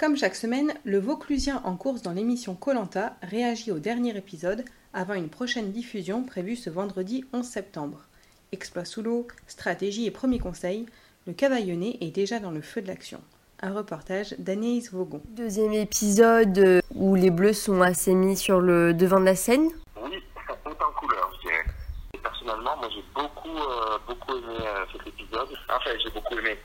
Comme chaque semaine, le Vauclusien en course dans l'émission Colanta réagit au dernier épisode avant une prochaine diffusion prévue ce vendredi 11 septembre. Exploit sous l'eau, stratégie et premiers conseils, le cavaillonnet est déjà dans le feu de l'action. Un reportage d'Anaïs Vaugon. Deuxième épisode euh, où les bleus sont assez mis sur le devant de la scène. Oui, ça peut en couleur, je dirais. Et personnellement, moi j'ai beaucoup, euh, beaucoup aimé euh, cet épisode. Enfin, j'ai beaucoup aimé.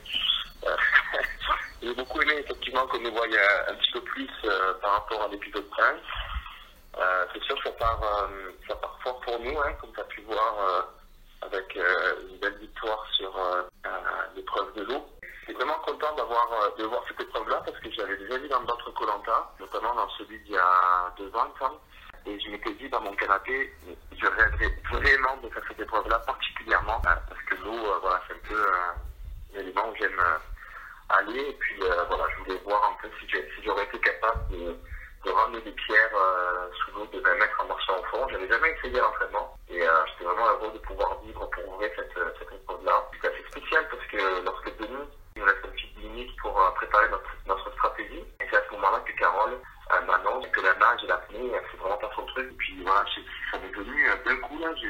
Euh, j'ai beaucoup aimé effectivement qu'on nous voie un petit peu plus euh, par rapport à l'épisode 5. Euh, c'est sûr que ça part, euh, ça fort pour nous, hein, comme tu as pu voir euh, avec euh, une belle victoire sur euh, euh, l'épreuve de l'eau. Je suis vraiment content d'avoir euh, de voir cette épreuve-là parce que j'avais déjà vu dans d'autres Colanta, notamment dans celui d'il y a deux ans. Et je m'étais dit dans mon canapé, je rêverais vraiment de faire cette épreuve-là particulièrement euh, parce que l'eau, euh, voilà, c'est un peu euh, un élément où j'aime Et puis euh, voilà, je voulais voir un peu si j'aurais été capable de, de ramener des pierres euh, sous l'eau de 20 mètres en marchant au fond. J'avais jamais essayé l'entraînement et euh, j'étais vraiment heureux de pouvoir vivre pour vrai cette, euh, cette épreuve-là. C'est assez spécial parce que lorsque Denis nous laisse une petite limite pour euh, préparer notre, notre stratégie, et c'est à ce moment-là que Carole euh, m'annonce que la nage et l'apnée, euh, c'est vraiment pas son truc. Et puis voilà, je- ça m'est venu euh, d'un coup là, j'ai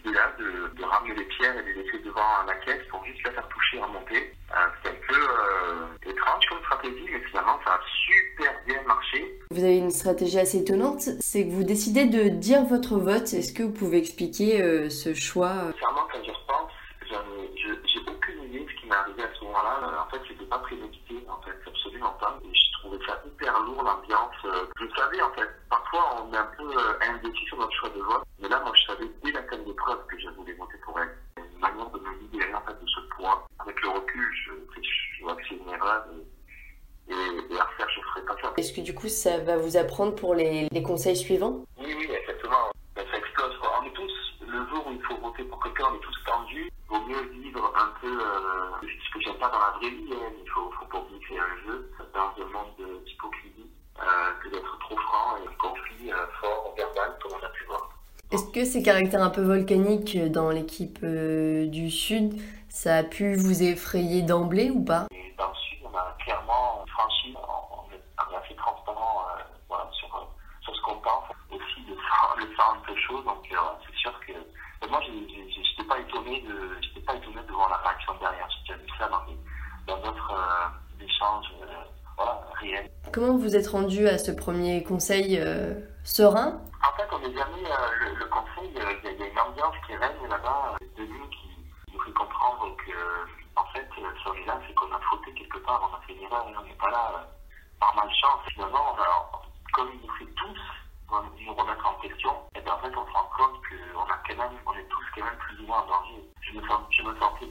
idée-là de, de ramener les pierres et de les laisser devant la caisse pour juste la faire toucher et remonter. Euh, c'est un peu euh, étrange comme stratégie, mais finalement ça a super bien marché. Vous avez une stratégie assez étonnante, c'est que vous décidez de dire votre vote. Est-ce que vous pouvez expliquer euh, ce choix? Sincèrement, quand j'y repense, je j'ai aucune idée de ce qui m'est arrivé à ce moment-là. En fait, c'était pas prémédité, en fait, absolument pas. Et je trouvais ça hyper lourd, l'ambiance. Je savais, en fait, parfois on est un peu euh, indécis sur notre choix de vote. Mais là, moi, je savais dès la scène d'épreuve que je voulais voter pour elle. Une manière de me libérer, en fait, de ce poids. Avec le recul, je, je vois que c'est une erreur. Et, et, et à refaire, je ferai pas ça. Est-ce que du coup ça va vous apprendre pour les, les conseils suivants? Oui, oui, exactement. Ben, ça explose. Quoi. On est tous, le jour où il faut voter pour quelqu'un, on est tous tendus. Il vaut mieux vivre un peu euh, ce que j'aime pas dans la vraie vie. Hein. Il faut, faut pas oublier que c'est un jeu dans un monde de- d'hypocrisie euh, que d'être trop franc et un conflit euh, fort, verbal, comme on a pu voir. Est-ce que ces caractères un peu volcaniques dans l'équipe euh, du Sud, ça a pu vous effrayer d'emblée ou pas? Et dans le sud, on a clairement franchi, on, est, assez transparent euh, voilà, sur, euh, sur ce qu'on pense. Aussi, le sang un peu chaud, donc euh, c'est sûr que. moi, j'ai- j'étais pas étonné de, pas étonné de voir la réaction derrière. J'ai déjà vu ça dans d'autres échanges, voilà, réels. Comment vous êtes rendu à ce premier conseil serein? En fait, on est jamais euh, le, conseil, euh, il y, a- une ambiance qui règne là-bas, euh, de nous qui nous fait comprendre que, en fait, est là, c'est qu'on a fauté quelque part, on a fait une erreur, et on n'est pas là par malchance. Finalement, on a- comme il nous fait tous nous remettre en question, et bien en fait, on se rend compte qu'on est tous quand même plus ou moins en danger. Je me, sens, je me sentais